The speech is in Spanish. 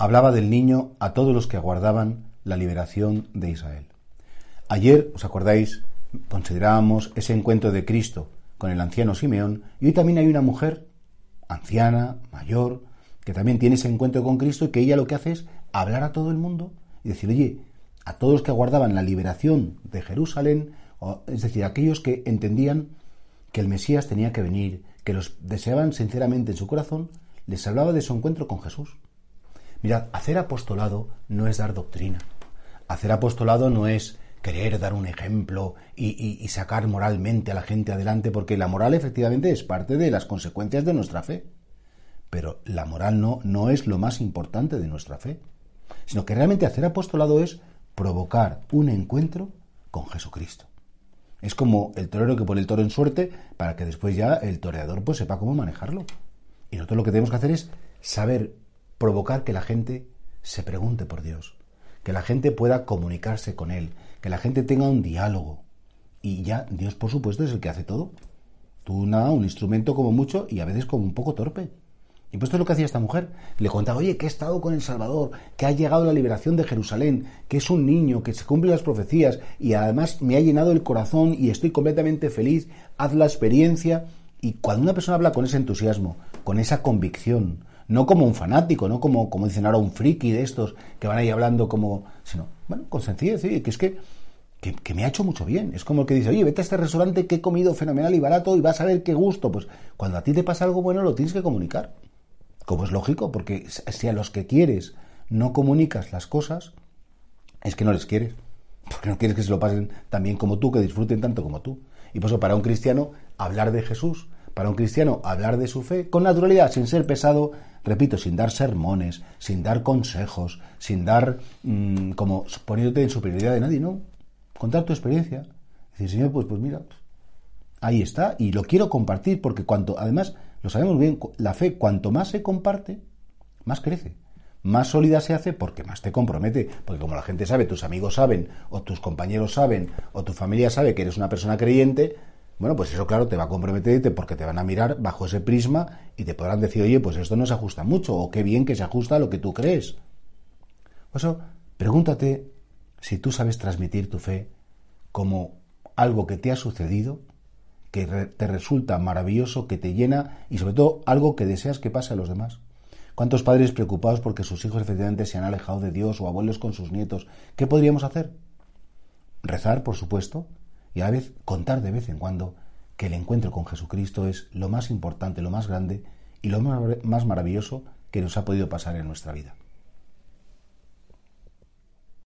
Hablaba del niño a todos los que aguardaban la liberación de Israel. Ayer, ¿os acordáis? Considerábamos ese encuentro de Cristo con el anciano Simeón y hoy también hay una mujer anciana, mayor, que también tiene ese encuentro con Cristo y que ella lo que hace es hablar a todo el mundo y decir, oye, a todos los que aguardaban la liberación de Jerusalén, es decir, aquellos que entendían que el Mesías tenía que venir, que los deseaban sinceramente en su corazón, les hablaba de su encuentro con Jesús. Mirad, hacer apostolado no es dar doctrina. Hacer apostolado no es querer dar un ejemplo y, sacar moralmente a la gente adelante, porque la moral efectivamente es parte de las consecuencias de nuestra fe. Pero la moral no, no es lo más importante de nuestra fe, sino que realmente hacer apostolado es provocar un encuentro con Jesucristo. Es como el torero que pone el toro en suerte para que después ya el toreador pues sepa cómo manejarlo. Y nosotros lo que tenemos que hacer es saber provocar que la gente se pregunte por Dios, que la gente pueda comunicarse con Él, que la gente tenga un diálogo. Y ya Dios, por supuesto, es el que hace todo. Tú nada, un instrumento como mucho y a veces como un poco torpe. Y pues esto es lo que hacía esta mujer. Le contaba, oye, que he estado con el Salvador, que ha llegado la liberación de Jerusalén, que es un niño, que se cumplen las profecías y además me ha llenado el corazón y estoy completamente feliz. Haz la experiencia. Y cuando una persona habla con ese entusiasmo, con esa convicción, no como un fanático, no como, como dicen ahora un friki de estos que van ahí hablando como, sino, bueno, con sencillez, que es que, que, me ha hecho mucho bien. Es como el que dice, oye, vete a este restaurante que he comido fenomenal y barato y vas a ver qué gusto. Pues cuando a ti te pasa algo bueno lo tienes que comunicar. Como es lógico, porque si a los que quieres no comunicas las cosas, es que no les quieres. Porque no quieres que se lo pasen tan bien como tú, que disfruten tanto como tú. Y por eso para un cristiano hablar de Jesús, para un cristiano hablar de su fe con naturalidad, sin ser pesado, repito, sin dar sermones, sin dar consejos, sin dar mm, como poniéndote en superioridad de nadie, no. Contar tu experiencia. Decir, Señor, pues, pues mira, ahí está, y lo quiero compartir porque cuanto, además, lo sabemos bien, la fe, cuanto más se comparte, más crece. Más sólida se hace porque más te compromete. Porque como la gente sabe, tus amigos saben, o tus compañeros saben, o tu familia sabe que eres una persona creyente, bueno, pues eso claro te va a comprometer porque te van a mirar bajo ese prisma y te podrán decir, oye, pues esto no se ajusta mucho o qué bien que se ajusta a lo que tú crees. Por eso, pregúntate si tú sabes transmitir tu fe como algo que te ha sucedido, que te resulta maravilloso, que te llena y sobre todo algo que deseas que pase a los demás. ¿Cuántos padres preocupados porque sus hijos efectivamente se han alejado de Dios o abuelos con sus nietos? ¿Qué podríamos hacer? Rezar, por supuesto, y a vez contar de vez en cuando que el encuentro con Jesucristo es lo más importante, lo más grande y lo más maravilloso que nos ha podido pasar en nuestra vida.